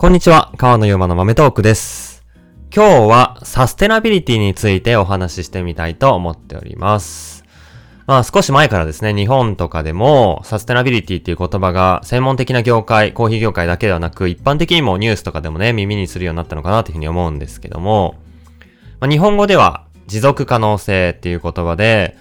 こんにちは、川野ゆうまの豆トークです。今日はサステナビリティについてお話ししてみたいと思っております。まあ少し前からですね、日本とかでもサステナビリティっていう言葉が専門的な業界、コーヒー業界だけではなく一般的にもニュースとかでもね、耳にするようになったのかなというふうに思うんですけども、まあ、日本語では持続可能性っていう言葉で、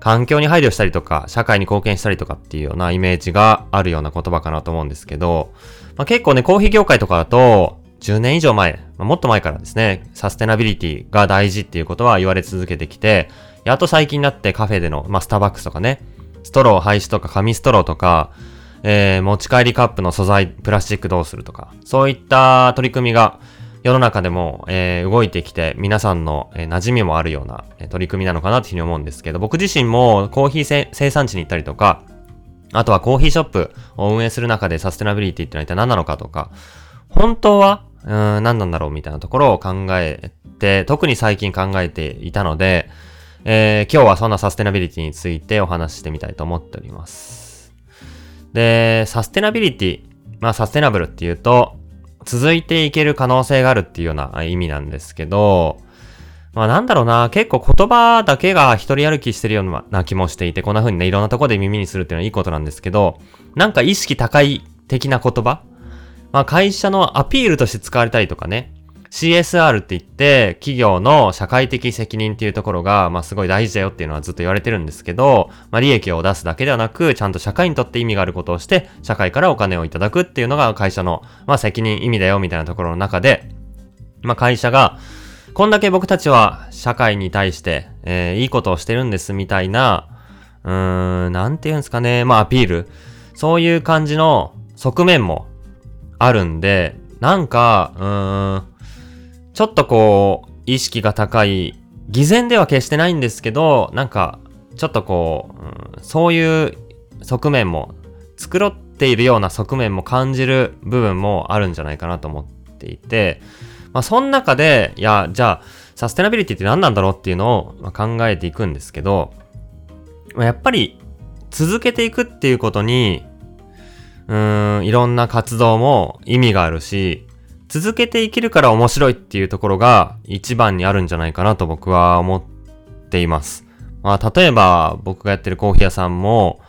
環境に配慮したりとか、社会に貢献したりとかっていうようなイメージがあるような言葉かなと思うんですけど、まあ、結構ね、コーヒー業界とかだと、10年以上前、まあ、もっと前からですね、サステナビリティが大事っていうことは言われ続けてきて、やっと最近になってカフェでの、まあ、スターバックスとかね、ストロー廃止とか紙ストローとか、えー、持ち帰りカップの素材、プラスチックどうするとか、そういった取り組みが世の中でも、えー、動いてきて、皆さんの、えー、馴染みもあるような、えー、取り組みなのかなというふうに思うんですけど、僕自身もコーヒー生産地に行ったりとか、あとはコーヒーショップを運営する中でサステナビリティってのは一体何なのかとか、本当は、うん、何なんだろうみたいなところを考えて、特に最近考えていたので、えー、今日はそんなサステナビリティについてお話ししてみたいと思っております。で、サステナビリティ、まあサステナブルっていうと、続いていける可能性があるっていうような意味なんですけど、まあなんだろうな、結構言葉だけが一人歩きしてるような気もしていて、こんな風にね、いろんなとこで耳にするっていうのはいいことなんですけど、なんか意識高い的な言葉？まあ会社のアピールとして使われたりとかね、CSR って言って、企業の社会的責任っていうところが、まあすごい大事だよっていうのはずっと言われてるんですけど、まあ利益を出すだけではなく、ちゃんと社会にとって意味があることをして、社会からお金をいただくっていうのが会社の、まあ責任意味だよみたいなところの中で、まあ会社が、こんだけ僕たちは社会に対して、えー、いいことをしてるんですみたいな、うーん、なんて言うんですかね、まあアピール。そういう感じの側面もあるんで、なんか、うーん、ちょっとこう、意識が高い、偽善では決してないんですけど、なんか、ちょっとこう、うん、そういう側面も、繕っているような側面も感じる部分もあるんじゃないかなと思っていて、まあ、その中で、いや、じゃあ、サステナビリティって何なんだろうっていうのを考えていくんですけど、まあ、やっぱり、続けていくっていうことに、うーん、いろんな活動も意味があるし、続けていけるから面白いっていうところが一番にあるんじゃないかなと僕は思っています。まあ、例えば僕がやってるコーヒー屋さんも、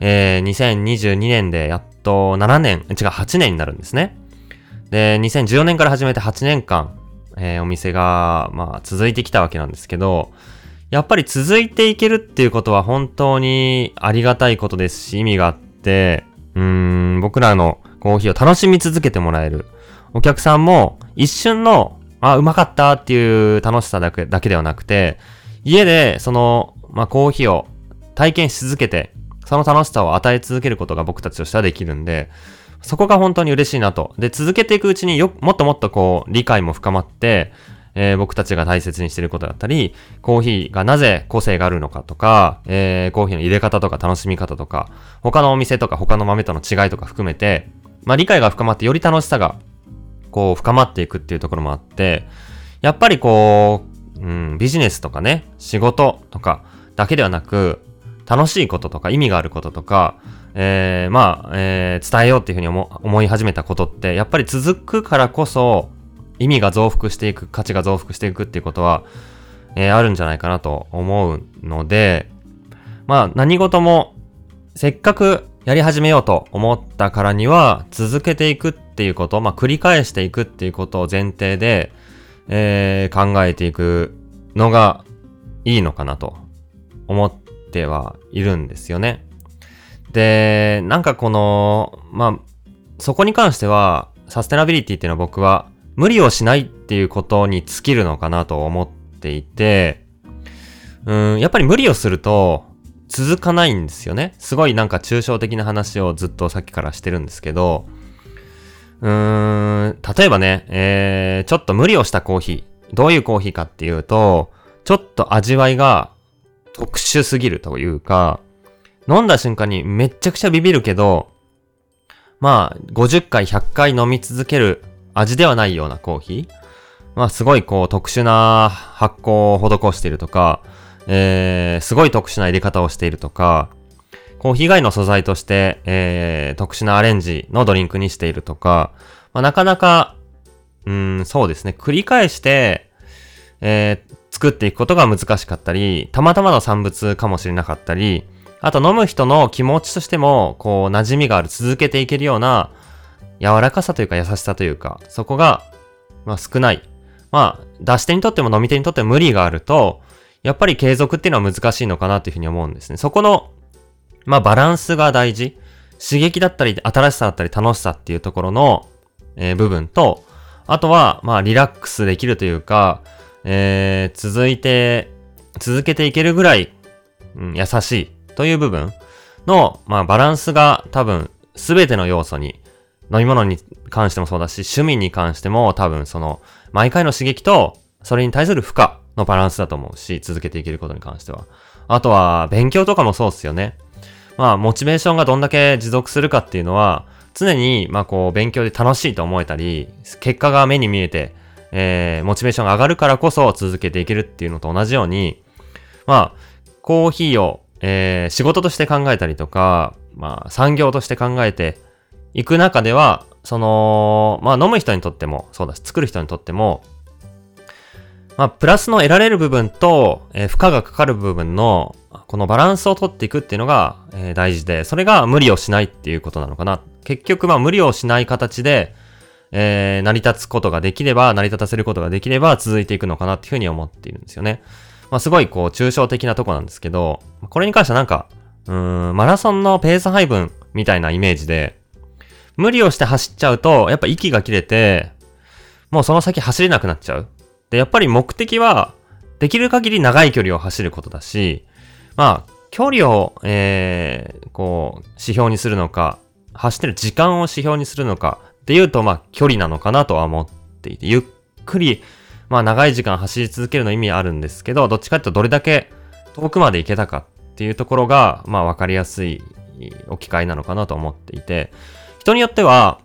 えー、2022年でやっと7年、違う8年になるんですね。で、2014年から始めて8年間、えー、お店が、まあ、続いてきたわけなんですけど、やっぱり続いていけるっていうことは本当にありがたいことですし、意味があって、うーん、僕らのコーヒーを楽しみ続けてもらえる。お客さんも一瞬の、あ、うまかったっていう楽しさだけだけではなくて、家でその、まあ、コーヒーを体験し続けて、その楽しさを与え続けることが僕たちとしてはできるんで、そこが本当に嬉しいなと。で、続けていくうちによ、もっともっとこう、理解も深まって、えー、僕たちが大切にしてることだったり、コーヒーがなぜ個性があるのかとか、えー、コーヒーの入れ方とか楽しみ方とか、他のお店とか他の豆との違いとか含めて、まあ理解が深まってより楽しさが、こう深まっていくっていうところもあって、やっぱりこう、うん、ビジネスとかね、仕事とかだけではなく、楽しいこととか意味があることとか、えー、まあ、えー、伝えようっていうふうに思い始めたことって、やっぱり続くからこそ、意味が増幅していく、価値が増幅していくっていうことは、えー、あるんじゃないかなと思うので、まあ、何事も、せっかくやり始めようと思ったからには、続けていくっていうこと、まあ、繰り返していくっていうことを前提で、えー、考えていくのがいいのかなと思ってはいるんですよね。で、なんかこの、まあ、そこに関しては、サステナビリティっていうのは僕は、無理をしないっていうことに尽きるのかなと思っていて、うん、やっぱり無理をすると続かないんですよね。すごいなんか抽象的な話をずっとさっきからしてるんですけど、うーん、例えばね、えー、ちょっと無理をしたコーヒー。どういうコーヒーかっていうと、ちょっと味わいが特殊すぎるというか、飲んだ瞬間にめっちゃくちゃビビるけど、まあ、50回、100回飲み続ける味ではないようなコーヒー。まあ、すごいこう特殊な発酵を施しているとか、えー、すごい特殊な入れ方をしているとか、コーヒー以外の素材として、えー、特殊なアレンジのドリンクにしているとか、まあ、なかなか、うん、そうですね、繰り返して、えー、作っていくことが難しかったり、たまたまの産物かもしれなかったり、あと飲む人の気持ちとしても、こう、馴染みがある、続けていけるような、柔らかさというか優しさというか、そこが、まあ少ない。まあ、出し手にとっても飲み手にとっても無理があると、やっぱり継続っていうのは難しいのかなっていうふうに思うんですね。そこの、まあバランスが大事。刺激だったり、新しさだったり、楽しさっていうところの、えー、部分と、あとは、まあリラックスできるというか、えー、続いて、続けていけるぐらい、うん、優しいという部分の、まあバランスが多分、すべての要素に飲み物に関してもそうだし、趣味に関しても多分その、毎回の刺激と、それに対する負荷のバランスだと思うし、続けていけることに関しては。あとは、勉強とかもそうっすよね。まあ、モチベーションがどんだけ持続するかっていうのは、常に、まあこう、勉強で楽しいと思えたり、結果が目に見えて、えー、モチベーションが上がるからこそ続けていけるっていうのと同じように、まあ、コーヒーを、えー、仕事として考えたりとか、まあ、産業として考えて、行く中では、その、まあ飲む人にとっても、そうだし、作る人にとっても、まあ、プラスの得られる部分と、えー、負荷がかかる部分の、このバランスを取っていくっていうのが、えー、大事で、それが無理をしないっていうことなのかな。結局、まあ、無理をしない形で、えー、成り立つことができれば、成り立たせることができれば、続いていくのかなっていうふうに思っているんですよね。まあ、すごい、こう、抽象的なとこなんですけど、これに関してはなんか、うーん、マラソンのペース配分みたいなイメージで、無理をして走っちゃうと、やっぱ息が切れて、もうその先走れなくなっちゃう。で、やっぱり目的は、できる限り長い距離を走ることだし、まあ、距離を、えー、こう、指標にするのか、走ってる時間を指標にするのかっていうと、まあ、距離なのかなとは思っていて、ゆっくり、まあ、長い時間走り続けるの意味あるんですけど、どっちかっていうとどれだけ遠くまで行けたかっていうところが、まあ、わかりやすい置き換えなのかなと思っていて、人によっては、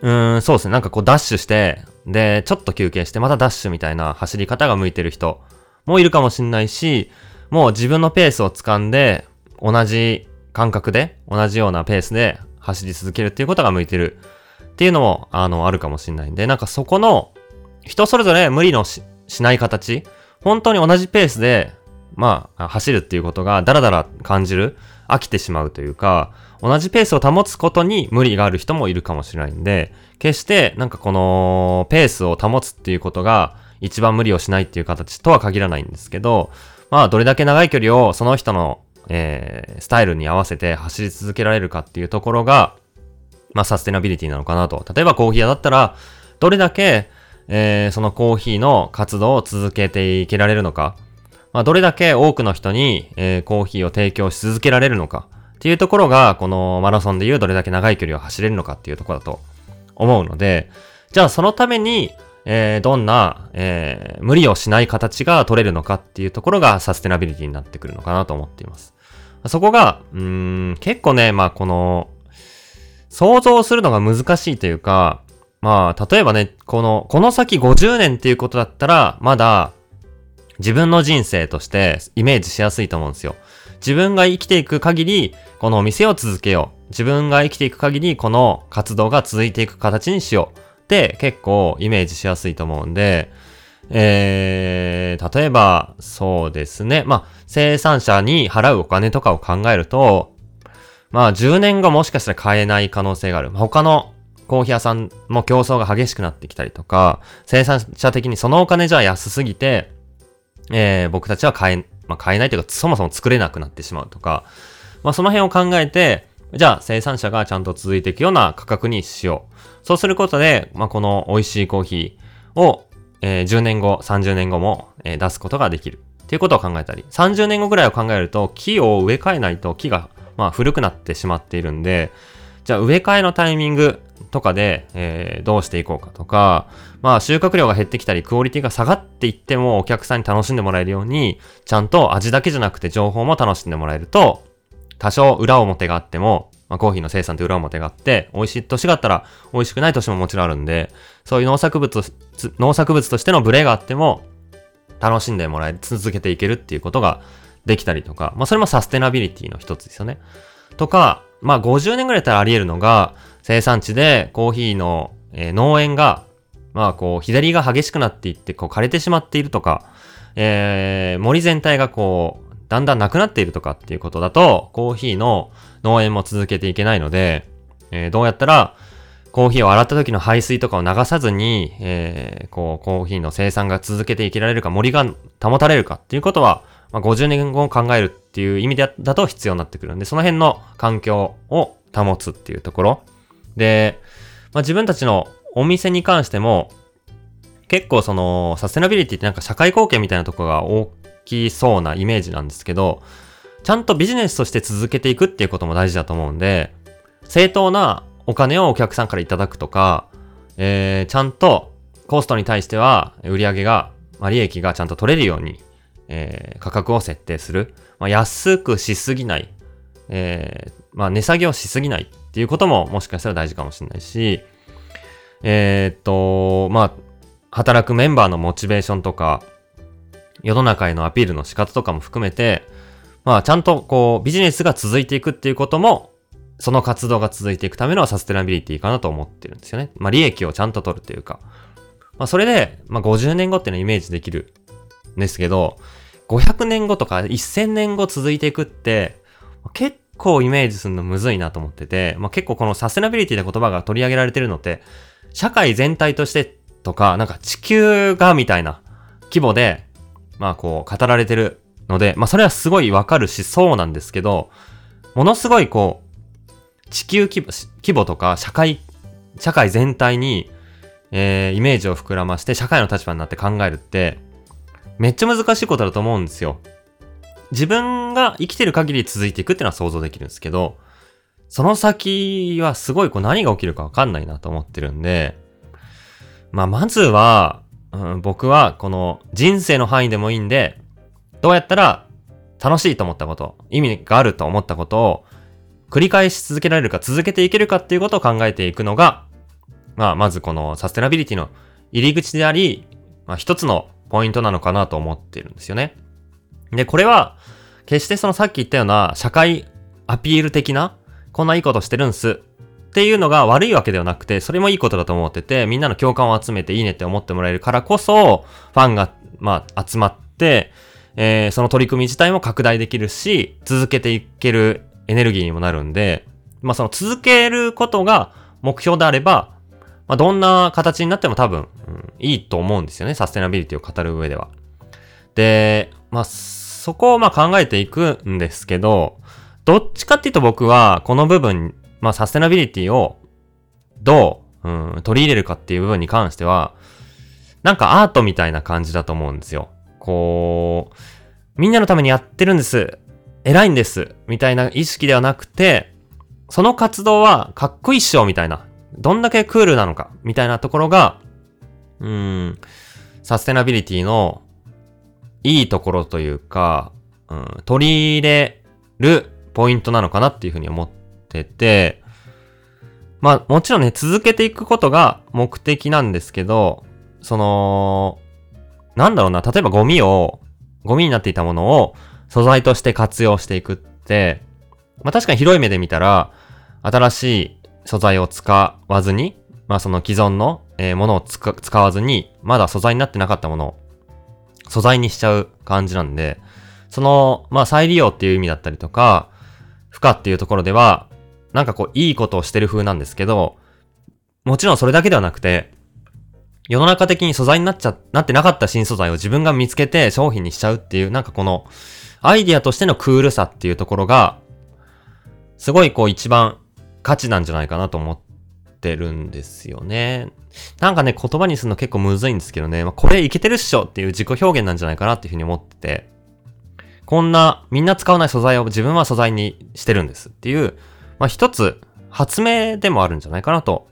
うーん、そうですね。なんかこうダッシュして、で、ちょっと休憩してまたダッシュみたいな走り方が向いてる人もいるかもしんないし、もう自分のペースを掴んで、同じ感覚で、同じようなペースで走り続けるっていうことが向いてるっていうのも、あの、あるかもしんないんで、なんかそこの、人それぞれ無理のししない形、本当に同じペースで、まあ、走るっていうことがダラダラ感じる、飽きてしまうというか、同じペースを保つことに無理がある人もいるかもしれないんで、決してなんかこのペースを保つっていうことが一番無理をしないっていう形とは限らないんですけど、まあどれだけ長い距離をその人の、えー、スタイルに合わせて走り続けられるかっていうところが、まあサステナビリティなのかなと。例えばコーヒー屋だったら、どれだけ、えー、そのコーヒーの活動を続けていけられるのか。まあどれだけ多くの人に、えー、コーヒーを提供し続けられるのか。っていうところが、このマラソンでいうどれだけ長い距離を走れるのかっていうところだと思うので、じゃあそのために、えー、どんな、えー、無理をしない形が取れるのかっていうところがサステナビリティになってくるのかなと思っています。そこが、うーん、結構ね、まあこの、想像するのが難しいというか、まあ、例えばね、この、この先50年っていうことだったら、まだ、自分の人生としてイメージしやすいと思うんですよ。自分が生きていく限り、このお店を続けよう。自分が生きていく限り、この活動が続いていく形にしよう。って結構イメージしやすいと思うんで、えー、例えば、そうですね。まあ、生産者に払うお金とかを考えると、まあ、10年後もしかしたら買えない可能性がある。他のコーヒー屋さんも競争が激しくなってきたりとか、生産者的にそのお金じゃ安すぎて、えー、僕たちは買えまあ、買えないというか、そもそも作れなくなってしまうとか、まあ、その辺を考えて、じゃあ生産者がちゃんと続いていくような価格にしよう。そうすることで、まあ、この美味しいコーヒーを、えー、10年後、30年後も、えー、出すことができる。っていうことを考えたり、30年後ぐらいを考えると、木を植え替えないと木が、まあ、古くなってしまっているんで、じゃあ植え替えのタイミングとかで、えー、どうしていこうかとか、まあ収穫量が減ってきたり、クオリティが下がっていってもお客さんに楽しんでもらえるように、ちゃんと味だけじゃなくて情報も楽しんでもらえると、多少裏表があっても、まあ、コーヒーの生産って裏表があって、美味しい年があったら美味しくない年ももちろんあるんで、そういう農作物、農作物としてのブレがあっても、楽しんでもらえ、続けていけるっていうことができたりとか、まあそれもサステナビリティの一つですよね。とか、まあ50年ぐらいだったらあり得るのが、生産地でコーヒーの、えー、農園が、まあこう、左が激しくなっていって、こう枯れてしまっているとか、えー、森全体がこう、だんだんなくなっているとかっていうことだと、コーヒーの農園も続けていけないので、えー、どうやったら、コーヒーを洗った時の排水とかを流さずに、えー、こう、コーヒーの生産が続けていけられるか、森が保たれるかっていうことは、まあ、50年後を考えるっていう意味だと必要になってくるんで、その辺の環境を保つっていうところ。で、まあ、自分たちのお店に関しても、結構その、サステナビリティってなんか社会貢献みたいなとこが大きそうなイメージなんですけど、ちゃんとビジネスとして続けていくっていうことも大事だと思うんで、正当なお金をお客さんからいただくとか、えー、ちゃんとコストに対しては売り上げが、まあ、利益がちゃんと取れるように、えー、価格を設定する。まあ、安くしすぎない。えー、まあ、値下げをしすぎないっていうことももしかしたら大事かもしれないし、えー、っと、まあ、働くメンバーのモチベーションとか、世の中へのアピールの仕方とかも含めて、まあ、ちゃんとこう、ビジネスが続いていくっていうこともその活動が続いていくためのサステナビリティかなと思ってるんですよね。まあ、利益をちゃんと取るというか。まあ、それで、まあ、50年後っていうのはイメージできるんですけど、500年後とか1000年後続いていくって、結構イメージするのむずいなと思ってて、まあ、結構このサステナビリティで言葉が取り上げられてるのって、社会全体としてとか、なんか地球がみたいな規模で、まあこう語られてるので、まあそれはすごいわかるしそうなんですけど、ものすごいこう、地球規模規模とか社会、社会全体に、えー、イメージを膨らまして社会の立場になって考えるって、めっちゃ難しいことだと思うんですよ。自分が生きてる限り続いていくっていうのは想像できるんですけど、その先はすごいこう何が起きるかわかんないなと思ってるんで、まあまずは、うん、僕はこの人生の範囲でもいいんで、どうやったら楽しいと思ったこと、意味があると思ったことを繰り返し続けられるか続けていけるかっていうことを考えていくのが、まあ、まずこのサステナビリティの入り口であり、まあ、一つのポイントなのかなと思ってるんですよね。で、これは、決してそのさっき言ったような社会アピール的な、こんないいことしてるんすっていうのが悪いわけではなくて、それもいいことだと思ってて、みんなの共感を集めていいねって思ってもらえるからこそ、ファンが、まあ、集まって、えー、その取り組み自体も拡大できるし、続けていけるエネルギーにもなるんで、まあその続けることが目標であれば、まあどんな形になっても多分、うん、いいと思うんですよね。サステナビリティを語る上では。で、まあそこをまあ考えていくんですけど、どっちかっていうと僕はこの部分、まあサステナビリティをどう、うん、取り入れるかっていう部分に関しては、なんかアートみたいな感じだと思うんですよ。こう、みんなのためにやってるんです。偉いんです、みたいな意識ではなくて、その活動はかっこいいっしょ、みたいな。どんだけクールなのか、みたいなところが、うん、サステナビリティのいいところというか、うん、取り入れるポイントなのかなっていうふうに思ってて、まあもちろんね、続けていくことが目的なんですけど、その、なんだろうな、例えばゴミを、ゴミになっていたものを素材として活用していくって、まあ確かに広い目で見たら、新しい素材を使わずに、まあその既存の、ものを使わずに、まだ素材になってなかったものを素材にしちゃう感じなんで、その、まあ再利用っていう意味だったりとか、負荷っていうところでは、なんかこういいことをしてる風なんですけど、もちろんそれだけではなくて、世の中的に素材になっちゃ、なってなかった新素材を自分が見つけて商品にしちゃうっていう、なんかこの、アイディアとしてのクールさっていうところが、すごいこう一番価値なんじゃないかなと思ってるんですよね。なんかね、言葉にするの結構むずいんですけどね、まあ、これいけてるっしょっていう自己表現なんじゃないかなっていうふうに思ってて、こんなみんな使わない素材を自分は素材にしてるんですっていう、まあ一つ発明でもあるんじゃないかなと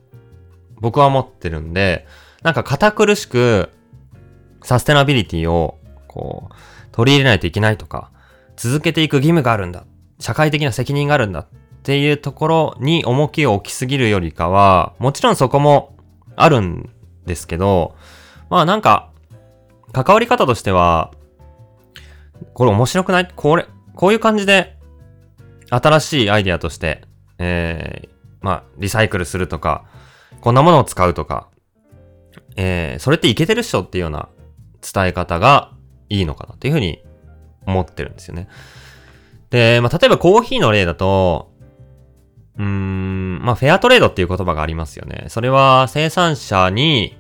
僕は思ってるんで、なんか堅苦しくサステナビリティをこう取り入れないといけないとか、続けていく義務があるんだ。社会的な責任があるんだっっていうところに重きを置きすぎるよりかは、もちろんそこもあるんですけど、まあなんか、関わり方としては、これ面白くない？これ、こういう感じで、新しいアイディアとして、えー、まあ、リサイクルするとか、こんなものを使うとか、えー、それっていけてるっしょっていうような伝え方がいいのかなっていうふうに思ってるんですよね。で、まあ、例えばコーヒーの例だと、うーん、まあ、フェアトレードっていう言葉がありますよね。それは生産者に、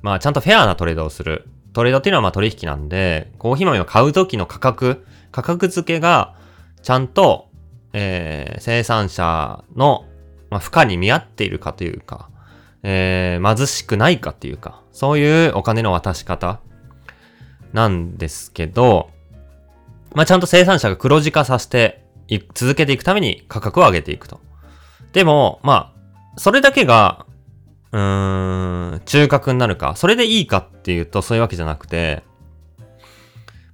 まあ、ちゃんとフェアなトレードをする。トレードっていうのはまあ取引なんで、コーヒー豆を買うときの価格、価格付けが、ちゃんと、えー、生産者の、まあ、負荷に見合っているかというか、えー、貧しくないかっていうか、そういうお金の渡し方なんですけど、まあ、ちゃんと生産者が黒字化させて続けていくために価格を上げていくと。でも、まあ、それだけが、うーん、中核になるか、それでいいかっていうとそういうわけじゃなくて、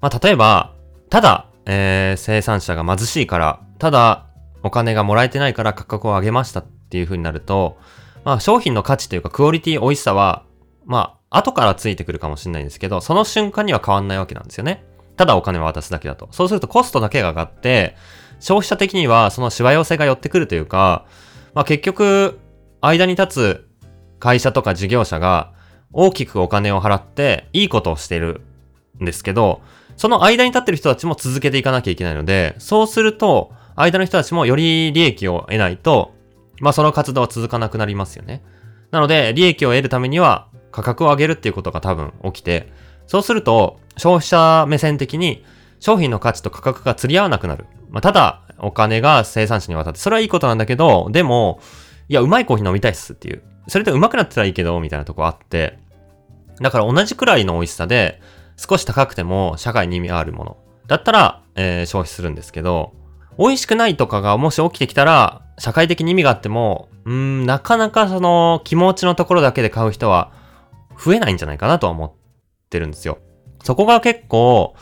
まあ、例えば、ただ、えー、生産者が貧しいから、ただ、お金がもらえてないから価格を上げましたっていう風になると、まあ、商品の価値というか、クオリティ、美味しさは、まあ、後からついてくるかもしれないんですけど、その瞬間には変わんないわけなんですよね。ただお金を渡すだけだと。そうするとコストだけが上がって、消費者的にはそのしわ寄せが寄ってくるというか、まあ結局、間に立つ会社とか事業者が大きくお金を払っていいことをしているんですけど、その間に立ってる人たちも続けていかなきゃいけないので、そうすると、間の人たちもより利益を得ないと、まあその活動は続かなくなりますよね。なので、利益を得るためには価格を上げるっていうことが多分起きて、そうすると、消費者目線的に商品の価値と価格が釣り合わなくなる。まあ、ただ、お金が生産者に渡って、それはいいことなんだけど、でも、いや、うまいコーヒー飲みたいっすっていう。それでうまくなってたらいいけど、みたいなとこあって、だから同じくらいの美味しさで、少し高くても社会に意味あるもの。だったら、えー、消費するんですけど、美味しくないとかがもし起きてきたら、社会的に意味があっても、うん、なかなかその気持ちのところだけで買う人は増えないんじゃないかなとは思ってるんですよ。そこが結構、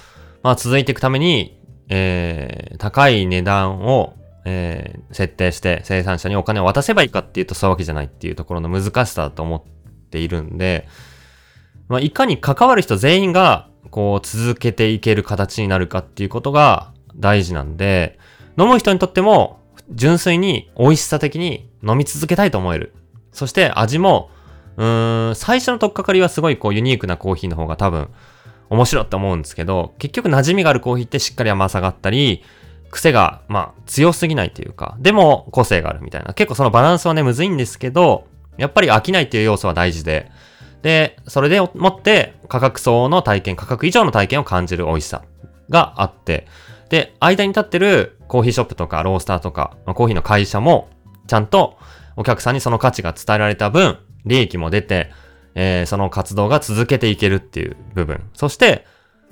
まあ続いていくために、えー、高い値段を、えー、設定して生産者にお金を渡せばいいかっていうとそういうわけじゃないっていうところの難しさだと思っているんで、まあいかに関わる人全員がこう続けていける形になるかっていうことが大事なんで、飲む人にとっても純粋に美味しさ的に飲み続けたいと思える。そして味も、うーん、最初のとっかかりはすごいこうユニークなコーヒーの方が多分面白いって思うんですけど、結局馴染みがあるコーヒーってしっかり甘さがあったり、癖が、まあ、強すぎないというか、でも個性があるみたいな。結構そのバランスはね、むずいんですけど、やっぱり飽きないっていう要素は大事で、で、それでもって価格層の体験、価格以上の体験を感じる美味しさがあって、で、間に立ってるコーヒーショップとかロースターとか、コーヒーの会社も、ちゃんとお客さんにその価値が伝えられた分、利益も出て、えー、その活動が続けていけるっていう部分。そして、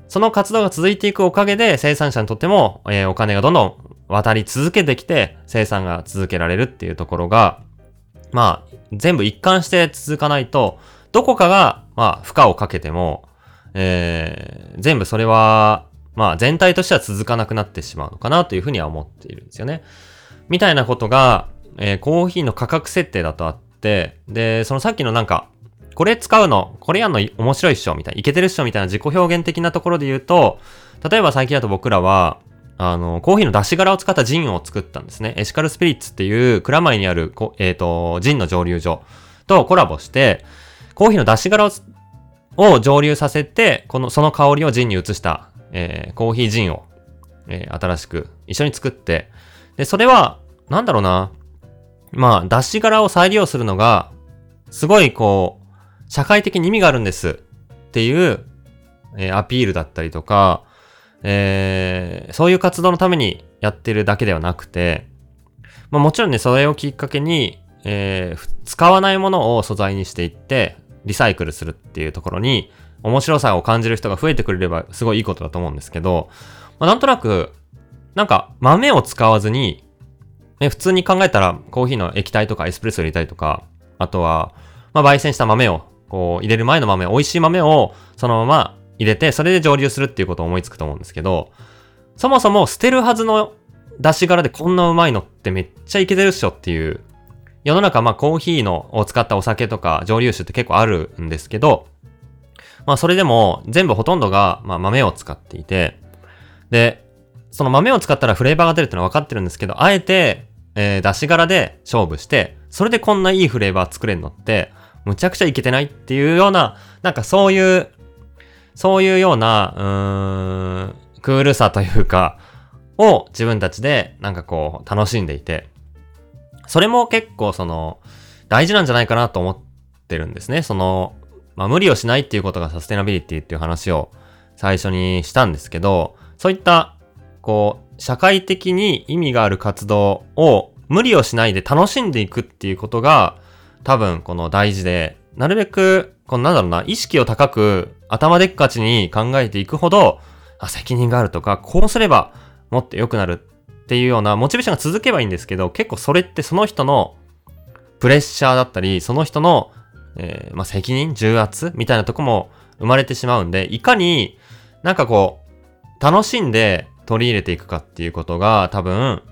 その活動が続いていくおかげで生産者にとっても、えー、お金がどんどん渡り続けてきて生産が続けられるっていうところが、まあ、全部一貫して続かないと、どこかが、まあ、負荷をかけても、えー、全部それは、まあ、全体としては続かなくなってしまうのかなというふうには思っているんですよね。みたいなことが、えー、コーヒーの価格設定だとあって、で、そのさっきのなんか、これ使うの、これやんの面白いっしょみたいな、いけてるっしょみたいな自己表現的なところで言うと、例えば最近だと僕らは、あの、コーヒーの出し殻を使ったジンを作ったんですね。エシカルスピリッツっていう蔵前にある、えっ、ー、と、ジンの蒸留所とコラボして、コーヒーの出し殻をを蒸留させて、この、その香りをジンに移した、えー、コーヒージンを、えー、新しく一緒に作って、で、それは、なんだろうな。まあ、出し殻を再利用するのが、すごいこう、社会的に意味があるんです。っていう、えー、アピールだったりとか、えー、そういう活動のためにやってるだけではなくて、まあ、もちろんね、それをきっかけに、えー、使わないものを素材にしていって、リサイクルするっていうところに、面白さを感じる人が増えてくれればすごいいいことだと思うんですけど、まあ、なんとなく、なんか豆を使わずに、ね、普通に考えたらコーヒーの液体とかエスプレッソ入れたりとか、あとは、まあ、焙煎した豆をこう、入れる前の豆、美味しい豆をそのまま入れて、それで蒸留するっていうことを思いつくと思うんですけど、そもそも捨てるはずの出し殻でこんなうまいのってめっちゃいけてるっしょっていう、世の中まあコーヒーのを使ったお酒とか蒸留酒って結構あるんですけど、まあそれでも全部ほとんどがまあ豆を使っていて、で、その豆を使ったらフレーバーが出るってのは分かってるんですけど、あえて、えー、出し柄で勝負して、それでこんないいフレーバー作れるのって、むちゃくちゃいけてないっていうような、なんかそういう、そういうような、うーん、クールさというか、を自分たちでなんかこう楽しんでいて、それも結構その大事なんじゃないかなと思ってるんですね。その、まあ無理をしないっていうことがサステナビリティっていう話を最初にしたんですけど、そういったこう社会的に意味がある活動を無理をしないで楽しんでいくっていうことが多分この大事で、なるべく、このなんだろうな、意識を高く頭でっかちに考えていくほど、あ、責任があるとか、こうすればもっと良くなるっていうようなモチベーションが続けばいいんですけど、結構それってその人のプレッシャーだったり、その人の、えー、まあ、責任、重圧みたいなとこも生まれてしまうんで、いかになんかこう、楽しんで取り入れていくかっていうことが多分、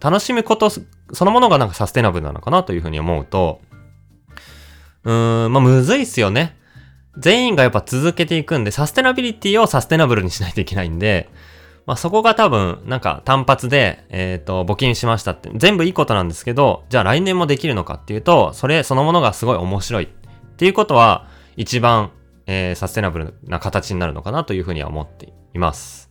楽しむことそのものがなんかサステナブルなのかなというふうに思うと、うーん、まあ、むずいっすよね。全員がやっぱ続けていくんで、サステナビリティをサステナブルにしないといけないんで、まあ、そこが多分、なんか単発で、えっ、ー、と、募金しましたって、全部いいことなんですけど、じゃあ来年もできるのかっていうと、それそのものがすごい面白いっていうことは、一番、えー、サステナブルな形になるのかなというふうには思っています。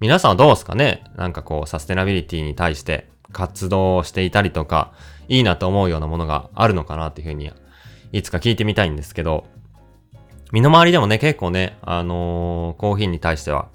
皆さんはどうですかね？なんかこう、サステナビリティに対して活動していたりとか、いいなと思うようなものがあるのかなっていうふうに、いつか聞いてみたいんですけど、身の回りでもね、結構ね、あのー、コーヒーに対しては、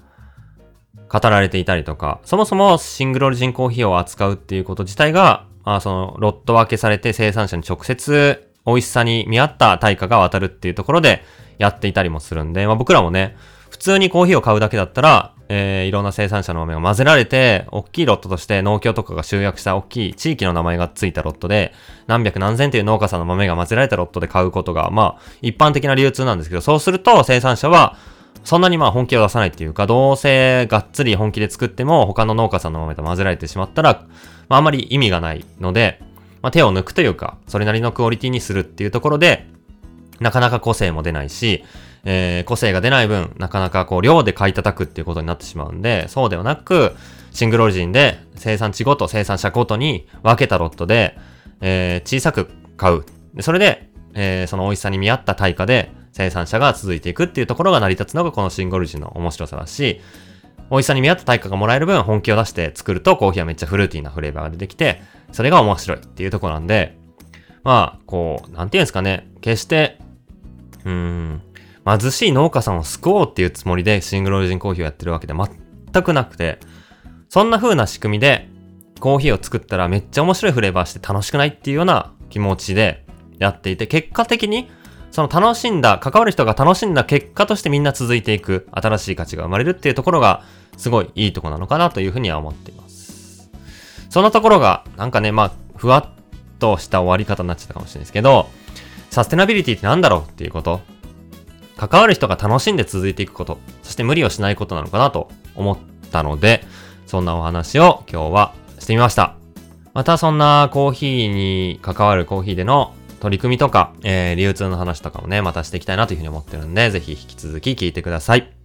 語られていたりとか、そもそもシングルオリジンコーヒーを扱うっていうこと自体が、まあ、その、ロット分けされて生産者に直接美味しさに見合った対価が渡るっていうところでやっていたりもするんで、まあ僕らもね、普通にコーヒーを買うだけだったら、えー、いろんな生産者の豆が混ぜられて、大きいロットとして農協とかが集約した大きい地域の名前がついたロットで、何百何千という農家さんの豆が混ぜられたロットで買うことが、まあ、一般的な流通なんですけど、そうすると生産者は、そんなにまあ本気を出さないっていうか、どうせがっつり本気で作っても他の農家さんの豆と混ぜられてしまったら、まああまり意味がないので、まあ手を抜くというか、それなりのクオリティにするっていうところで、なかなか個性も出ないし、えー、個性が出ない分、なかなかこう、量で買い叩くっていうことになってしまうんで、そうではなく、シングルオリジンで生産地ごと、生産者ごとに分けたロットで、えー、小さく買う。それで、えー、その美味しさに見合った対価で生産者が続いていくっていうところが成り立つのがこのシングルオリジンの面白さだし、美味しさに見合った対価がもらえる分本気を出して作るとコーヒーはめっちゃフルーティーなフレーバーが出てきて、それが面白いっていうところなんで、まあ、こう、なんていうんですかね、決して、うーん、貧しい農家さんを救おうっていうつもりでシングルオリジンコーヒーをやってるわけで全くなくて、そんな風な仕組みでコーヒーを作ったらめっちゃ面白いフレーバーして楽しくないっていうような気持ちでやっていて、結果的にその楽しんだ、関わる人が楽しんだ結果としてみんな続いていく新しい価値が生まれるっていうところがすごいいいとこなのかなというふうには思っています。そんなところがなんかね、まあ、ふわっとした終わり方になっちゃったかもしれないですけど、サステナビリティって何だろうっていうこと。関わる人が楽しんで続いていくこと、そして無理をしないことなのかなと思ったので、そんなお話を今日はしてみました。またそんなコーヒーに関わるコーヒーでの取り組みとか、えー、流通の話とかもね、またしていきたいなというふうに思ってるんで、ぜひ引き続き聞いてください。